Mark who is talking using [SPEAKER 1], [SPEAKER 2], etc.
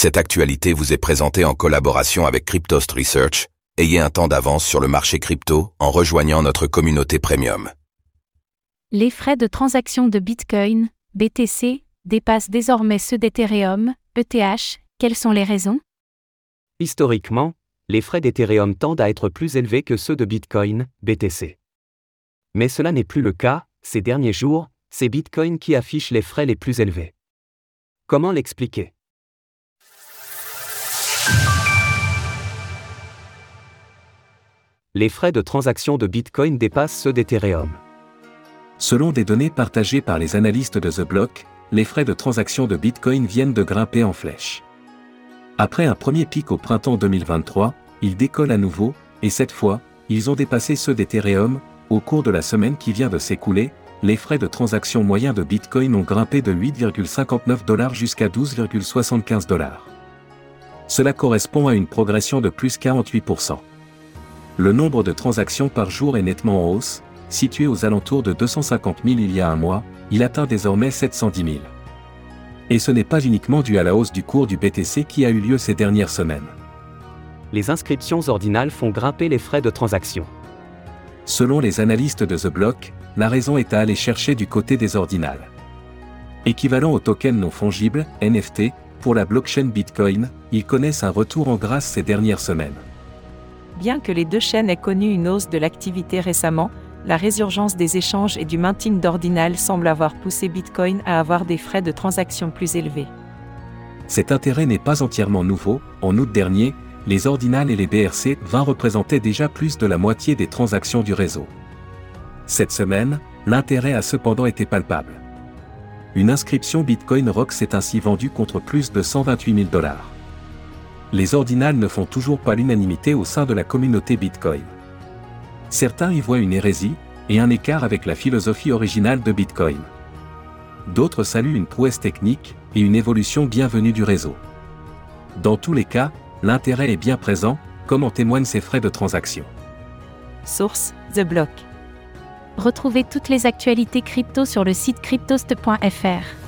[SPEAKER 1] Cette actualité vous est présentée en collaboration avec Cryptost Research. Ayez un temps d'avance sur le marché crypto en rejoignant notre communauté premium.
[SPEAKER 2] Les frais de transaction de Bitcoin, BTC, dépassent désormais ceux d'Ethereum, ETH. Quelles sont les raisons?
[SPEAKER 3] Historiquement, les frais d'Ethereum tendent à être plus élevés que ceux de Bitcoin, BTC. Mais cela n'est plus le cas, ces derniers jours, c'est Bitcoin qui affiche les frais les plus élevés. Comment l'expliquer? Les frais de transaction de Bitcoin dépassent ceux d'Ethereum.
[SPEAKER 4] Selon des données partagées par les analystes de The Block, les frais de transaction de Bitcoin viennent de grimper en flèche. Après un premier pic au printemps 2023, ils décollent à nouveau, et cette fois, ils ont dépassé ceux d'Ethereum, au cours de la semaine qui vient de s'écouler, les frais de transaction moyens de Bitcoin ont grimpé de 8,59 dollars jusqu'à 12,75 dollars. Cela correspond à une progression de plus 48%. Le nombre de transactions par jour est nettement en hausse, situé aux alentours de 250 000 il y a un mois, il atteint désormais 710 000. Et ce n'est pas uniquement dû à la hausse du cours du BTC qui a eu lieu ces dernières semaines.
[SPEAKER 3] Les inscriptions ordinales font grimper les frais de transaction.
[SPEAKER 4] Selon les analystes de The Block, la raison est à aller chercher du côté des ordinales. Équivalent au token non fongible, NFT, pour la blockchain Bitcoin, ils connaissent un retour en grâce ces dernières semaines.
[SPEAKER 5] Bien que les deux chaînes aient connu une hausse de l'activité récemment, la résurgence des échanges et du maintien d'ordinal semble avoir poussé Bitcoin à avoir des frais de transaction plus élevés.
[SPEAKER 4] Cet intérêt n'est pas entièrement nouveau. En août dernier, les ordinals et les BRC20 représentaient déjà plus de la moitié des transactions du réseau. Cette semaine, l'intérêt a cependant été palpable. Une inscription Bitcoin Rock s'est ainsi vendue contre plus de 128 000 dollars. Les ordinals ne font toujours pas l'unanimité au sein de la communauté Bitcoin. Certains y voient une hérésie, et un écart avec la philosophie originale de Bitcoin. D'autres saluent une prouesse technique, et une évolution bienvenue du réseau. Dans tous les cas, l'intérêt est bien présent, comme en témoignent ces frais de transaction.
[SPEAKER 5] Source The Block.
[SPEAKER 2] Retrouvez toutes les actualités crypto sur le site cryptost.fr.